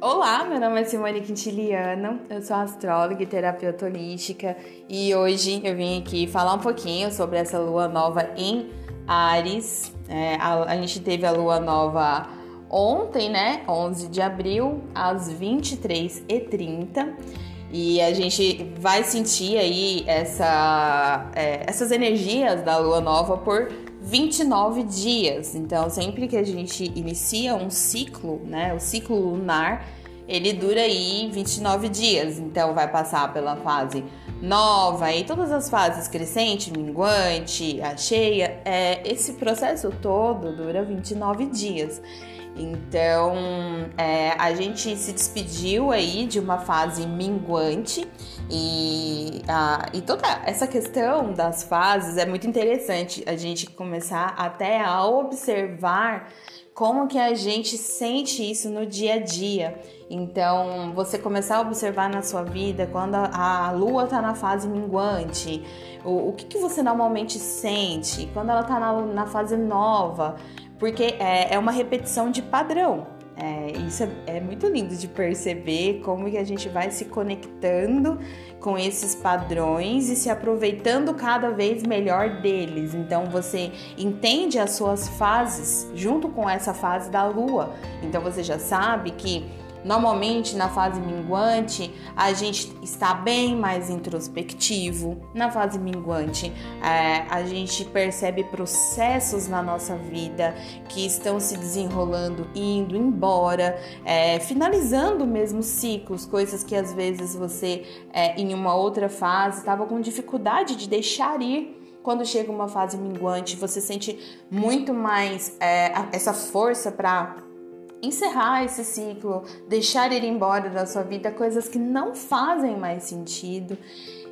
Olá, meu nome é Simone Quintiliano, eu sou astróloga e terapeuta holística e hoje eu vim aqui falar um pouquinho sobre essa lua nova em Ares. É, a, a, gente teve a lua nova ontem, né? 11 de abril, às 23h30. E a gente vai sentir aí essa, é, essas energias da lua nova por 29 dias. Então, sempre que a gente inicia um ciclo, né, o ciclo lunar, ele dura aí 29 dias. Então, vai passar pela fase nova e todas as fases crescente, minguante, a cheia. É, esse processo todo dura 29 dias. Então, é, a gente se despediu aí de uma fase minguante e, a, e toda essa questão das fases é muito interessante a gente começar até a observar como que a gente sente isso no dia a dia. Então, você começar a observar na sua vida quando a, a lua está na fase minguante, o, o que, que você normalmente sente quando ela está na, na fase nova porque é, é uma repetição de padrão. É, isso é, é, muito lindo de perceber como que a gente vai se conectando com esses padrões e se aproveitando cada vez melhor deles. Então você entende as suas fases junto com essa fase da lua. Então você já sabe que Normalmente, na fase minguante, a gente está bem mais introspectivo. Na fase minguante, é, a gente percebe processos na nossa vida que estão se desenrolando, indo embora, é, finalizando mesmo ciclos, coisas que às vezes você, é, em uma outra fase, estava com dificuldade de deixar ir quando chega uma fase minguante, você sente muito mais é, essa força para encerrar esse ciclo, deixar ir embora da sua vida coisas que não fazem mais sentido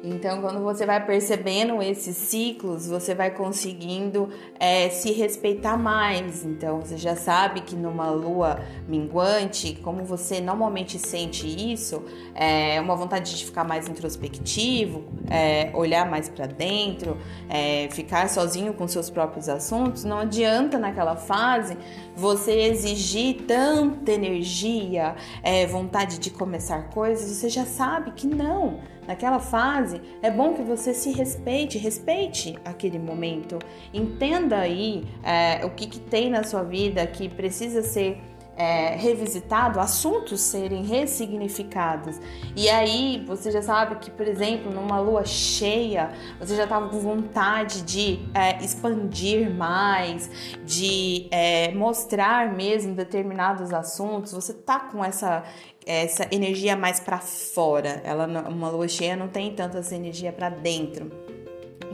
então, quando você vai percebendo esses ciclos, você vai conseguindo é, se respeitar mais. Então, você já sabe que numa lua minguante, como você normalmente sente isso, é uma vontade de ficar mais introspectivo, é, olhar mais para dentro, é, ficar sozinho com seus próprios assuntos. Não adianta naquela fase você exigir tanta energia, é, vontade de começar coisas. Você já sabe que não naquela fase, é bom que você se respeite, respeite aquele momento, entenda aí é, o que, que tem na sua vida que precisa ser é, revisitado, assuntos serem ressignificados. E aí você já sabe que, por exemplo, numa lua cheia, você já estava com vontade de é, expandir mais, de é, mostrar mesmo determinados assuntos. Você tá com essa essa energia mais para fora. Ela uma lua cheia não tem tanta essa energia para dentro.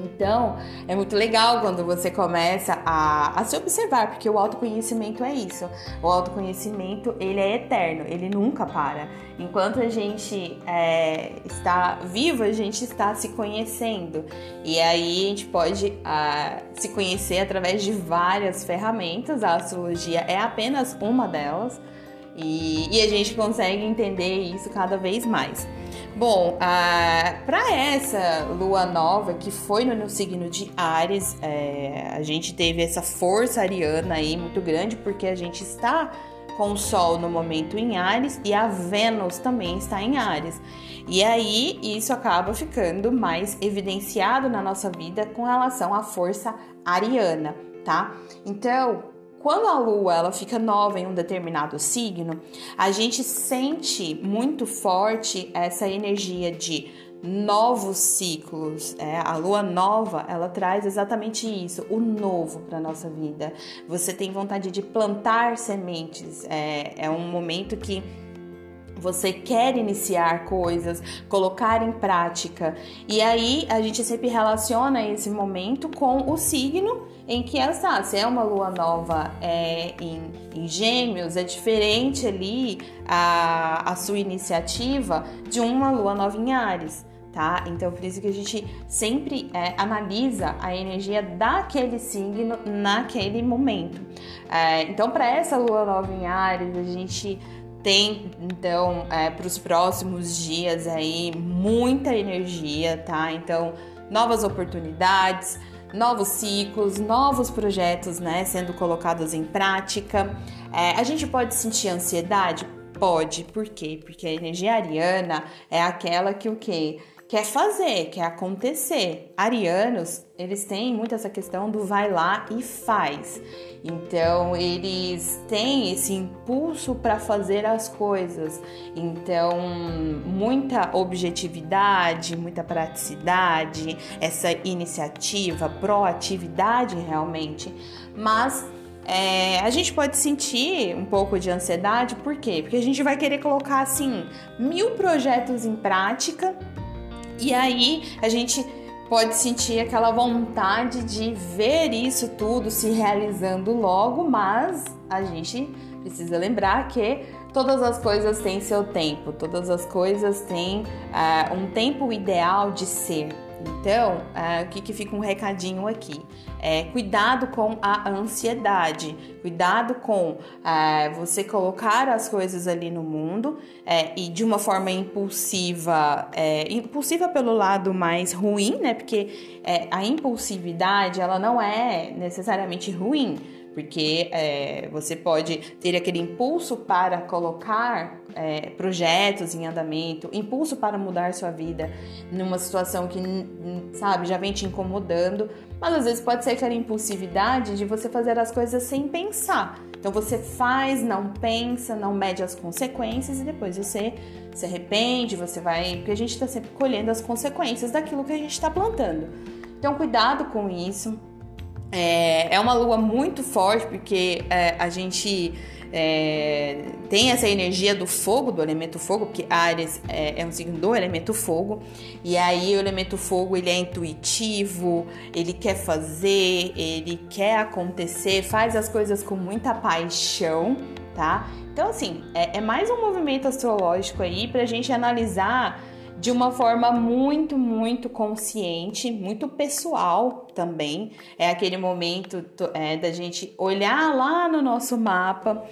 Então, é muito legal quando você começa a, a, se observar, porque o autoconhecimento é isso. O autoconhecimento, ele é eterno, ele nunca para. Enquanto a gente é, está vivo, a gente está se conhecendo. E aí a gente pode a, se conhecer através de várias ferramentas. A astrologia é apenas uma delas. E, e a gente consegue entender isso cada vez mais. Bom, para essa lua nova que foi no, no signo de Ares, é, a gente teve essa força ariana aí muito grande, porque a gente está com o Sol no momento em Ares e a Vênus também está em Ares. E aí isso acaba ficando mais evidenciado na nossa vida com relação à força ariana, tá? Então, quando a lua ela fica nova em um determinado signo, a gente sente muito forte essa energia de novos ciclos. É, a lua nova ela traz exatamente isso, o novo para nossa vida. Você tem vontade de plantar sementes. É, é um momento que você quer iniciar coisas, colocar em prática. E aí a gente sempre relaciona esse momento com o signo em que ela está. Se é uma lua nova é, em, em gêmeos, é diferente ali a, a sua iniciativa de uma lua nova em Ares. Tá? Então, por isso que a gente sempre é, analisa a energia daquele signo naquele momento. É, então, para essa lua nova em Ares, a gente tem então é, para os próximos dias aí muita energia, tá? Então novas oportunidades, novos ciclos, novos projetos, né, sendo colocados em prática. É, a gente pode sentir ansiedade, Pode, por quê? Porque a energia ariana é aquela que o quê? Quer fazer, quer acontecer. Arianos, eles têm muito essa questão do vai lá e faz. Então, eles têm esse impulso para fazer as coisas. Então, muita objetividade, muita praticidade, essa iniciativa, proatividade realmente. Mas é, a gente pode sentir um pouco de ansiedade, por quê? Porque a gente vai querer colocar assim mil projetos em prática e aí a gente pode sentir aquela vontade de ver isso tudo se realizando logo, mas a gente precisa lembrar que todas as coisas têm seu tempo, todas as coisas têm uh, um tempo ideal de ser. Então, uh, o que, que fica um recadinho aqui? É, cuidado com a ansiedade, cuidado com é, você colocar as coisas ali no mundo é, e de uma forma impulsiva, é, impulsiva pelo lado mais ruim, né? Porque é, a impulsividade ela não é necessariamente ruim porque é, você pode ter aquele impulso para colocar é, projetos em andamento, impulso para mudar sua vida numa situação que, sabe, já vem te incomodando, mas às vezes pode ser aquela impulsividade de você fazer as coisas sem pensar. Então você faz, não pensa, não mede as consequências e depois você se arrepende, você vai. Porque a gente está sempre colhendo as consequências daquilo que a gente está plantando. Então, cuidado com isso é, é uma lua muito forte porque é, a gente é, tem essa energia do fogo, do elemento fogo, porque Ares é, é, um signo do elemento fogo, e aí o elemento fogo ele é intuitivo, ele quer fazer, ele quer acontecer, faz as coisas com muita paixão, tá? Então, assim, é, é mais um movimento astrológico aí pra gente analisar de uma forma muito, muito consciente, muito pessoal também. É aquele momento é, da gente olhar lá no nosso mapa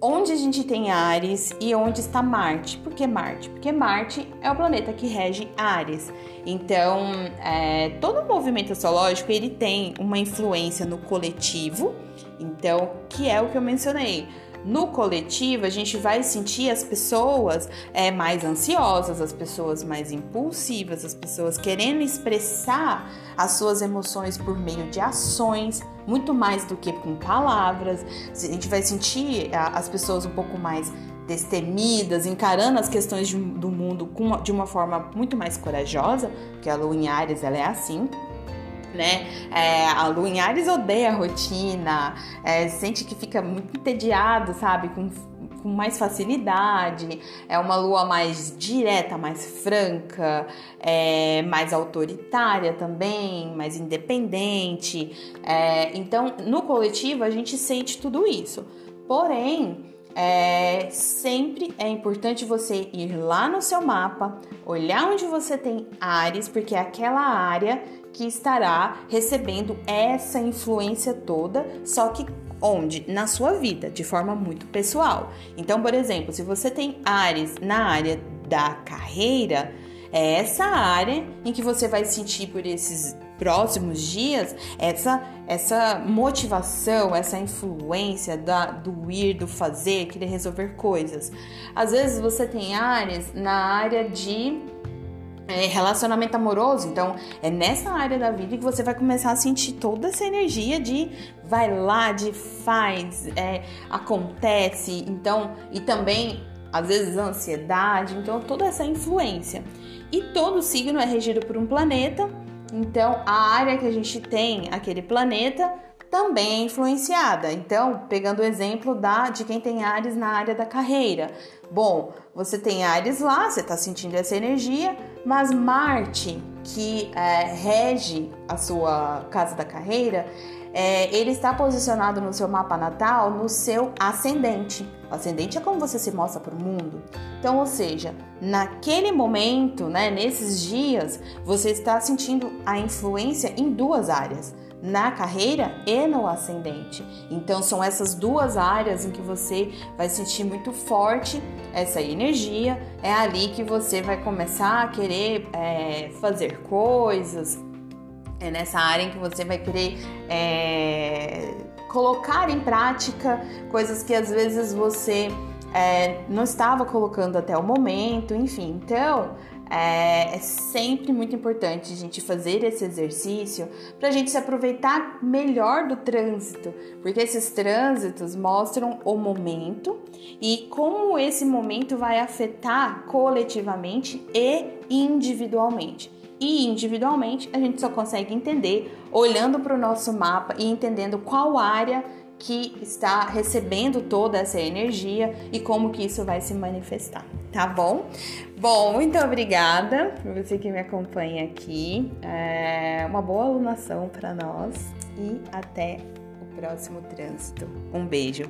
onde a gente tem Ares e onde está Marte. Por que Marte? Porque Marte é o planeta que rege Ares. Então, é, todo movimento astrológico ele tem uma influência no coletivo. Então, que é o que eu mencionei no coletivo, a gente vai sentir as pessoas é, mais ansiosas, as pessoas mais impulsivas, as pessoas querendo expressar as suas emoções por meio de ações, muito mais do que com palavras. A gente vai sentir as pessoas um pouco mais destemidas, encarando as questões de, do mundo com, de uma forma muito mais corajosa, porque a Lua em Ares ela é assim né? É, a Lua em Ares odeia a rotina, é, sente que fica muito entediado, sabe? Com, com mais facilidade, é uma lua mais direta, mais franca, é, mais autoritária também, mais independente. É, então, no coletivo, a gente sente tudo isso. Porém, é, sempre é importante você ir lá no seu mapa, olhar onde você tem Ares, porque é aquela área que estará recebendo essa influência toda, só que onde? Na sua vida, de forma muito pessoal. Então, por exemplo, se você tem Ares na área da carreira, é essa área em que você vai sentir por esses próximos dias essa essa motivação, essa influência da, do ir, do fazer, querer resolver coisas. Às vezes você tem áreas na área de é, relacionamento amoroso. Então, é nessa área da vida que você vai começar a sentir toda essa energia de vai lá, de faz, é, acontece. Então, e também às vezes ansiedade. Então, toda essa influência. E todo signo é regido por um planeta. Então, a área que a gente tem aquele planeta também é influenciada. Então, pegando o exemplo da de quem tem Ares na área da carreira. Bom, você tem Ares lá, você está sentindo essa energia, mas Marte, que é, rege a sua casa da carreira, é, ele está posicionado no seu mapa natal no seu ascendente. O ascendente é como você se mostra para o mundo. Então, ou seja, naquele momento, né, nesses dias, você está sentindo a influência em duas áreas na carreira e no ascendente. Então são essas duas áreas em que você vai sentir muito forte essa energia. É ali que você vai começar a querer é, fazer coisas. É nessa área em que você vai querer é, colocar em prática coisas que às vezes você é, não estava colocando até o momento, enfim. Então, é, é, sempre muito importante a gente fazer esse exercício para a gente se aproveitar melhor do trânsito, porque esses trânsitos mostram o momento e como esse momento vai afetar coletivamente e individualmente. E individualmente a gente só consegue entender olhando para o nosso mapa e entendendo qual área que está recebendo toda essa energia e como que isso vai se manifestar, tá bom? Bom, muito obrigada por você que me acompanha aqui. É uma boa alunação para nós e até o próximo trânsito. Um beijo.